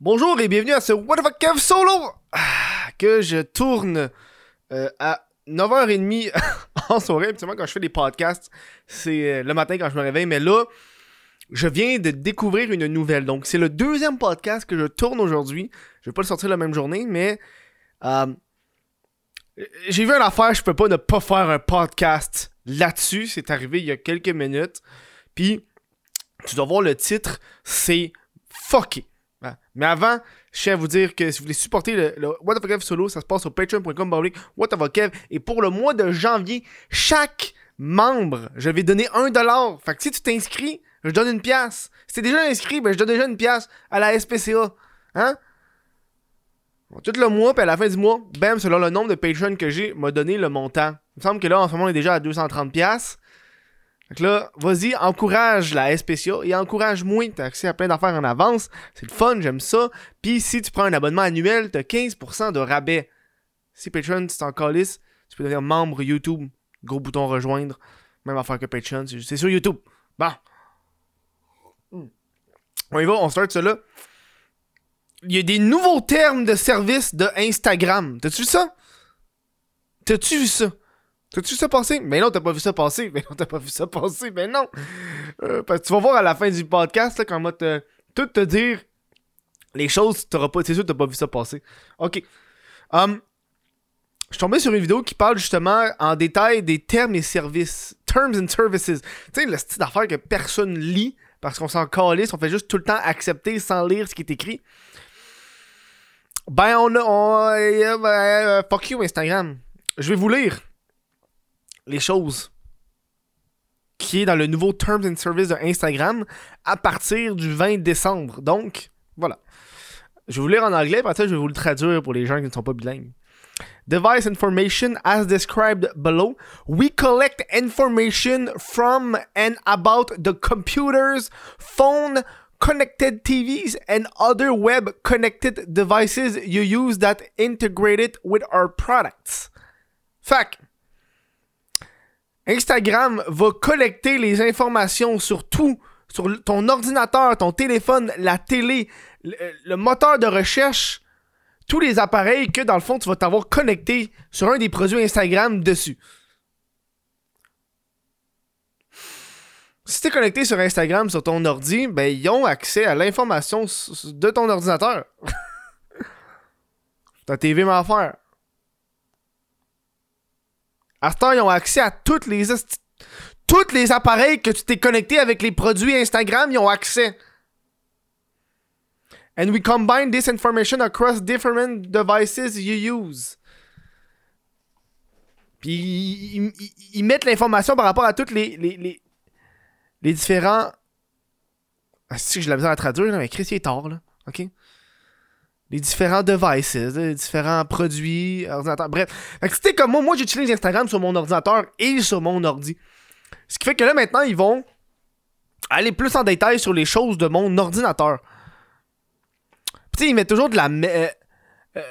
Bonjour et bienvenue à ce What the fuck Kev solo ah, que je tourne euh, à 9h30 en soirée. Habituellement, quand je fais des podcasts, c'est euh, le matin quand je me réveille. Mais là, je viens de découvrir une nouvelle. Donc, c'est le deuxième podcast que je tourne aujourd'hui. Je vais pas le sortir la même journée, mais euh, j'ai vu une affaire, je peux pas ne pas faire un podcast là-dessus. C'est arrivé il y a quelques minutes. Puis, tu dois voir le titre, c'est fucké. Mais avant, je tiens à vous dire que si vous voulez supporter le, the Kev solo, ça se passe sur patreon.com What. Et pour le mois de janvier, chaque membre, je vais donner un dollar. Fait que si tu t'inscris, je donne une pièce. Si t'es déjà inscrit, ben je donne déjà une pièce à la SPCA. Hein? tout le mois, puis à la fin du mois, bam, selon le nombre de patrons que j'ai, m'a donné le montant. Il me semble que là, en ce moment, on est déjà à 230 pièces. Donc là, vas-y, encourage la SPCA et encourage-moi. T'as accès à plein d'affaires en avance. C'est le fun, j'aime ça. Puis si tu prends un abonnement annuel, t'as 15% de rabais. Si Patreon, tu t'en calisses, tu peux devenir membre YouTube. Gros bouton rejoindre. Même affaire que Patreon, c'est sur YouTube. Bon. Hmm. On y va, on start là. Il y a des nouveaux termes de service de Instagram. T'as-tu vu ça? T'as-tu vu ça? T'as-tu vu ça passer? Mais non, t'as pas vu ça passer. Mais non, t'as pas vu ça passer. Mais non. Euh, parce que tu vas voir à la fin du podcast, là, quand on va te, tout te dire les choses, t'auras pas, c'est sûr t'as pas vu ça passer. Ok. Um, je suis tombé sur une vidéo qui parle justement en détail des termes et services. Terms and services. Tu sais, le style d'affaires que personne lit parce qu'on s'en calisse, on fait juste tout le temps accepter sans lire ce qui est écrit. Ben, on a. On, euh, euh, fuck you, Instagram. Je vais vous lire les choses qui est dans le nouveau Terms and Service de Instagram à partir du 20 décembre. Donc, voilà. Je vais vous lire en anglais, après ça, je vais vous le traduire pour les gens qui ne sont pas bilingues. Device information as described below. We collect information from and about the computers, phone, connected TVs, and other web connected devices you use that integrated with our products. Fact. Instagram va collecter les informations sur tout, sur ton ordinateur, ton téléphone, la télé, le, moteur de recherche, tous les appareils que dans le fond tu vas t'avoir connecté sur un des produits Instagram dessus. Si tu es connecté sur Instagram sur ton ordi, ben ils ont accès à l'information de ton ordinateur. Ta TV m'a affaire. À ce temps, ils ont accès à toutes les tous les appareils que tu t'es connecté avec les produits Instagram, ils ont accès. And we combine this information across different devices you use. Puis ils, mettent l'information par rapport à toutes les, les, les, les différents. Ah, si je l'ai besoin à traduire, mais Chris, est tard, là. OK? Les différents devices, les différents produits, ordinateurs, bref. Fait que c'était comme moi, moi j'utilise Instagram sur mon ordinateur et sur mon ordi. Ce qui fait que là maintenant, ils vont aller plus en détail sur les choses de mon ordinateur. Tu sais, ils mettent toujours de la... Euh, euh,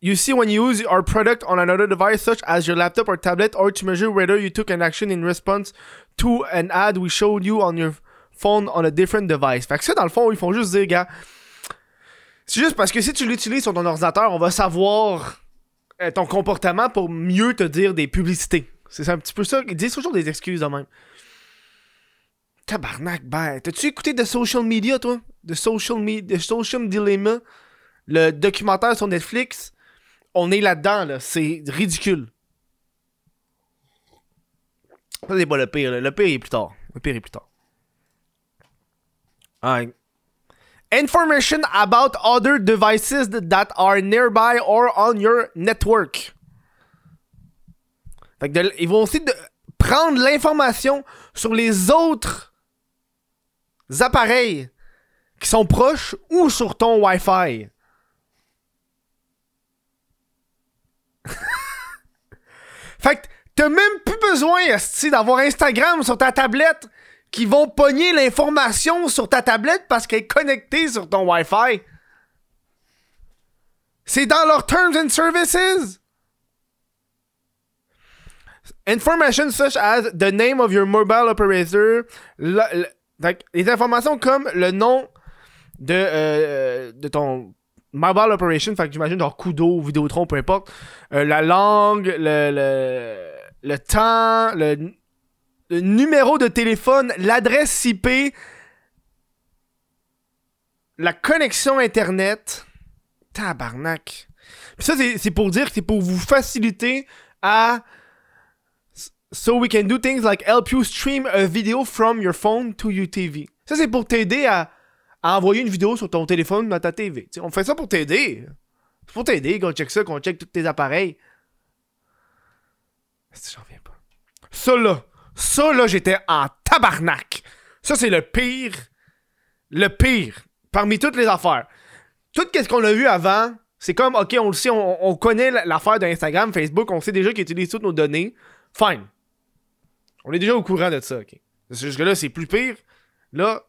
you see when you use our product on another device such as your laptop or tablet or to measure whether you took an action in response to an ad we showed you on your phone on a different device. Fait que ça, dans le fond, ils font juste dire, gars, c'est juste parce que si tu l'utilises sur ton ordinateur, on va savoir euh, ton comportement pour mieux te dire des publicités. C'est un petit peu ça. Ils disent toujours des excuses de même. Tabarnak, ben. T'as-tu écouté de Social Media, toi? De Social, Media, Social Dilemma? Le documentaire sur Netflix? On est là-dedans, là. C'est ridicule. Ça, c'est pas le pire. Le pire est plus tard. Le pire est plus tard. Ouais. Information about other devices that are nearby or on your network. Fait que ils vont aussi de prendre l'information sur les autres appareils qui sont proches ou sur ton Wi-Fi. fait que t'as même plus besoin, d'avoir Instagram sur ta tablette qui vont pogner l'information sur ta tablette parce qu'elle est connectée sur ton Wi-Fi. C'est dans leurs terms and services. Information such as the name of your mobile operator, les informations comme le nom de, euh, de ton mobile operation, fait que j'imagine genre Kudo, Vidéotron, peu importe. Euh, la langue, le, le, le temps, le, le numéro de téléphone, l'adresse IP, la connexion Internet. Tabarnak. Ça, c'est pour dire que c'est pour vous faciliter à. So we can do things like help you stream a video from your phone to your TV. Ça, c'est pour t'aider à, envoyer une vidéo sur ton téléphone dans ta TV. On fait ça pour t'aider. C'est pour t'aider qu'on check ça, qu'on check tous tes appareils. J'en viens pas? Ça là, ça là, j'étais en tabarnak. Ça, c'est le pire. Le pire. Parmi toutes les affaires. Tout ce qu'on a vu avant, c'est comme, ok, on le sait, on, on connaît l'affaire d'Instagram, Facebook, on sait déjà qu'ils utilisent toutes nos données. Fine. On est déjà au courant de ça, ok. Jusque-là, c'est plus pire. Là,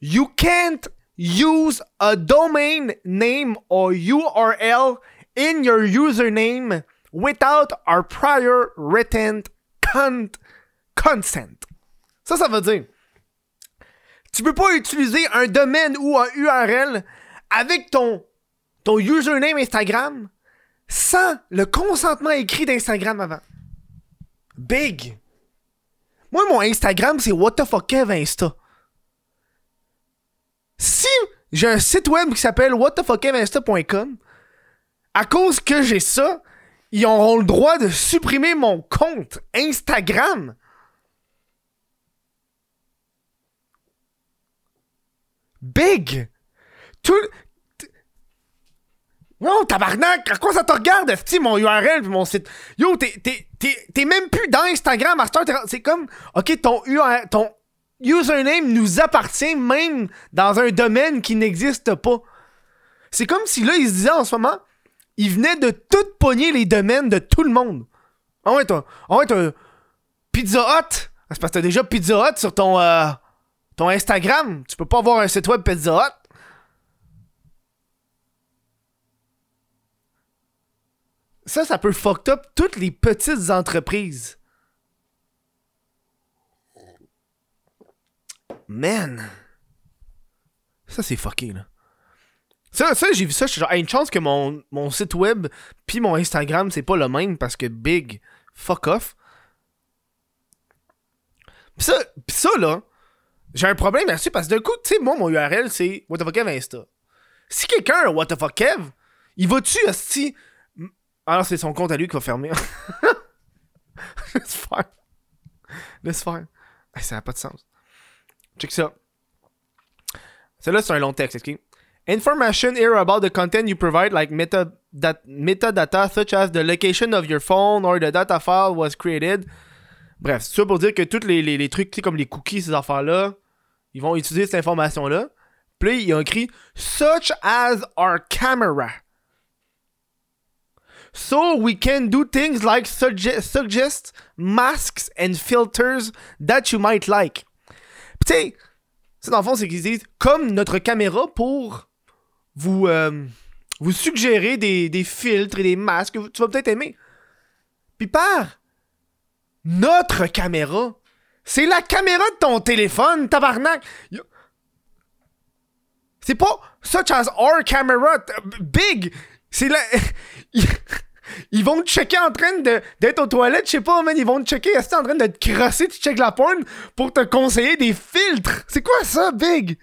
you can't use a domain name or URL in your username without our prior written con- consent. Ça, ça veut dire, tu peux pas utiliser un domaine ou un URL avec ton, ton username Instagram sans le consentement écrit d'Instagram avant. Big. Moi, mon Instagram, c'est what Insta. Si j'ai un site web qui s'appelle whatthefuckevinsta.com, à cause que j'ai ça, ils auront le droit de supprimer mon compte Instagram. Big! Tout. Non, tabarnak! À quoi ça te regarde, esti, mon URL pis mon site? Yo, t'es, même plus dans Instagram, t'es- C'est comme, ok, ton URL, ton username nous appartient même dans un domaine qui n'existe pas. C'est comme si là, ils se disaient en ce moment, ils venaient de tout pogner les domaines de tout le monde. Ah ouais, toi, ah ouais, t'as Pizza Hut. Ah, C'est parce que t'as déjà Pizza Hut sur ton, euh, ton Instagram. Tu peux pas avoir un site web Pizza Hut. Ça, ça peut fuck up toutes les petites entreprises. Man. Ça, c'est fucké, là. Ça, ça j'ai vu ça, je suis genre, Hey, une chance que mon, mon site web puis mon Instagram, c'est pas le même parce que big, fuck off. Pis ça, pis ça, là, j'ai un problème là-dessus parce que d'un coup, tu sais, moi, mon URL, c'est What the fuck Kev Insta. Si quelqu'un a What the fuck Kev, il va-tu, asti. Ah non, c'est son compte à lui qui va fermer. Laisse faire. Laisse faire. Ça n'a pas de sens. Check ça. Celle-là, c'est un long texte, ok? Information here about the content you provide, like meta dat- metadata, such as the location of your phone or the data file was created. Bref, c'est ça pour dire que tous les, les, trucs, comme les cookies, ces affaires-là, ils vont utiliser cette information-là. Puis ils ont écrit such as our camera. So we can do things like sugge- suggest masks and filters that you might like. Puis tu sais, dans le fond, c'est qu'ils disent comme notre caméra pour vous, euh, vous suggérer des, des filtres et des masques que tu vas peut-être aimer. Puis par notre caméra, c'est la caméra de ton téléphone, tabarnak. C'est pas such as our camera, big. C'est la. Ils vont te checker en train d'être aux toilettes, je sais pas, man. Ils vont te checker, est en train de te crosser, tu check la porn pour te conseiller des filtres? C'est quoi ça, big?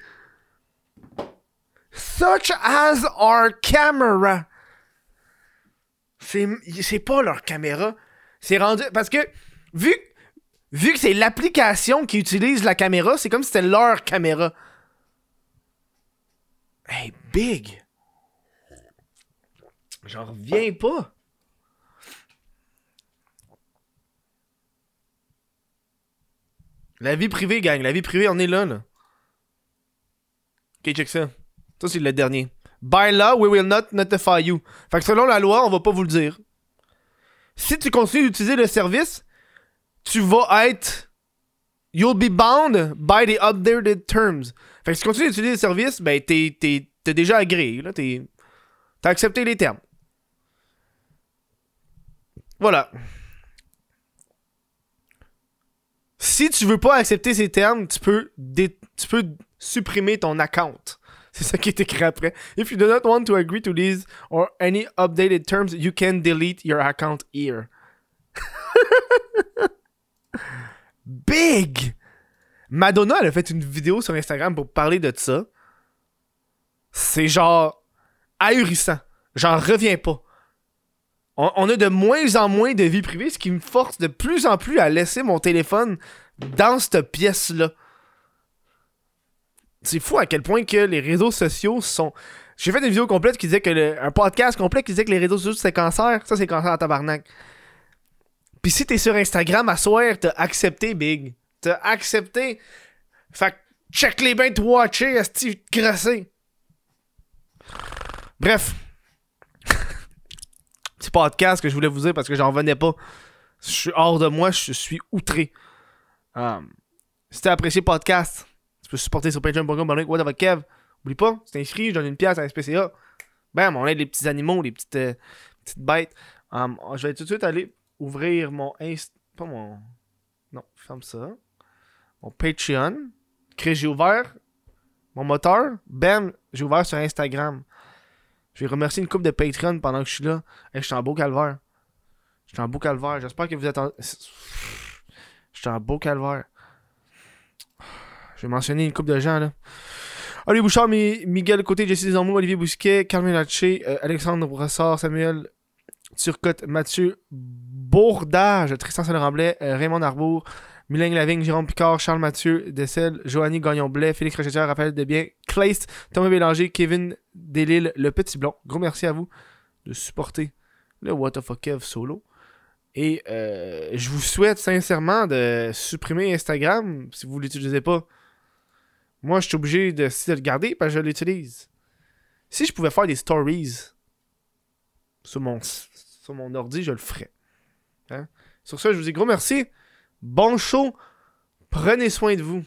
Such as our camera. C'est pas leur caméra. C'est rendu. Parce que, vu, vu que c'est l'application qui utilise la caméra, c'est comme si c'était leur caméra. Hey, big! J'en reviens pas. La vie privée, gang. La vie privée, on est là, là. Ok, check ça. Ça, c'est le dernier. By law, we will not notify you. Fait que selon la loi, on va pas vous le dire. Si tu continues d'utiliser le service, tu vas être. You'll be bound by the updated terms. Fait que si tu continues d'utiliser le service, ben t'es, t'es, t'es déjà agréé. T'as accepté les termes. Voilà. Si tu veux pas accepter ces termes, tu peux, tu peux supprimer ton account. C'est ça qui est écrit après. If you do not want to agree to these or any updated terms, you can delete your account here. Big! Madonna, elle a fait une vidéo sur Instagram pour parler de ça. C'est genre ahurissant. J'en reviens pas. On, on, a de moins en moins de vie privée, ce qui me force de plus en plus à laisser mon téléphone dans cette pièce-là. C'est fou à quel point que les réseaux sociaux sont. J'ai fait une vidéo complète qui disait que un podcast complet qui disait que les réseaux sociaux c'est cancer. Ça c'est cancer à tabarnak. Puis si t'es sur Instagram à soir, t'as accepté Big. T'as accepté. Fait que check les bains de watcher, Steve grassé. Bref. Petit podcast que je voulais vous dire parce que j'en revenais pas. Je suis hors de moi, je suis outré. Um, si t'as apprécié le podcast, peux supporter sur patreon.com what Kev? Oublie pas, c'est inscrit, je donne une pièce à SPCA. Bam, on aide les petits animaux, les petites, euh, petites bêtes. Um, je vais tout de suite aller ouvrir mon Inst... Pas mon... Non, ferme ça. Mon Patreon. J'ai ouvert mon moteur. Bam, j'ai ouvert sur Instagram. Je vais remercier une coupe de Patreon pendant que je suis là. Je suis en beau calvaire. Je suis en beau calvaire. J'espère que vous êtes en... Je suis en beau calvaire. Je vais mentionner une coupe de gens là. Olivier Bouchard, Miguel Côté, Jesse Desormeaux, Olivier Bousquet, Carmen Laché, euh, Alexandre Brossard, Samuel Turcotte, Mathieu Bourdage, Tristan Saint-Ramblet, euh, Raymond Arbour, Mylène Lavigne, Jérôme Picard, Charles Mathieu, Dessel, Joanny Gagnon-Blais, Félix Rochetière, Raphaël Debien, Kleist, Thomas Bélanger, Kevin Delille, Le Petit Blond. Gros merci à vous de supporter le What the fuck solo. Et euh, je vous souhaite sincèrement de supprimer Instagram si vous ne l'utilisez pas. Moi, je suis obligé de, de le garder parce que je l'utilise. Si je pouvais faire des stories sur mon, sur mon ordi, je le ferais. Hein? Sur ça, je vous dis gros merci. Bon show. Prenez soin de vous.